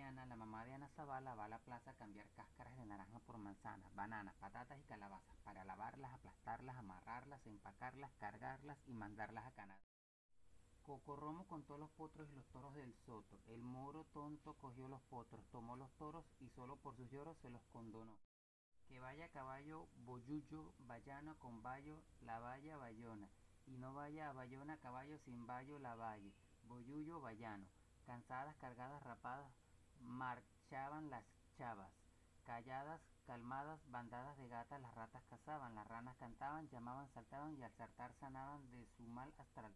la mamá de Ana Zavala va a la plaza a cambiar cáscaras de naranja por manzanas, bananas, patatas y calabazas para lavarlas, aplastarlas, amarrarlas, empacarlas, cargarlas y mandarlas a Canadá. Cocorromo contó los potros y los toros del soto. El moro tonto cogió los potros, tomó los toros y solo por sus lloros se los condonó. Que vaya caballo boyullo, vallano con vallo, la valla bayona, y no vaya a Bayona caballo sin vallo la valle, boyullo vallano. Cansadas, cargadas, rapadas, marchaban las chavas. Calladas, calmadas, bandadas de gatas, las ratas cazaban, las ranas cantaban, llamaban, saltaban y al saltar sanaban de su mal astral.